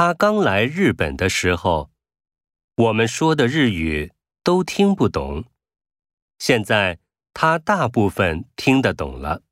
他刚来日本的时候我们说的日语都听不懂现在他大部分听得懂了。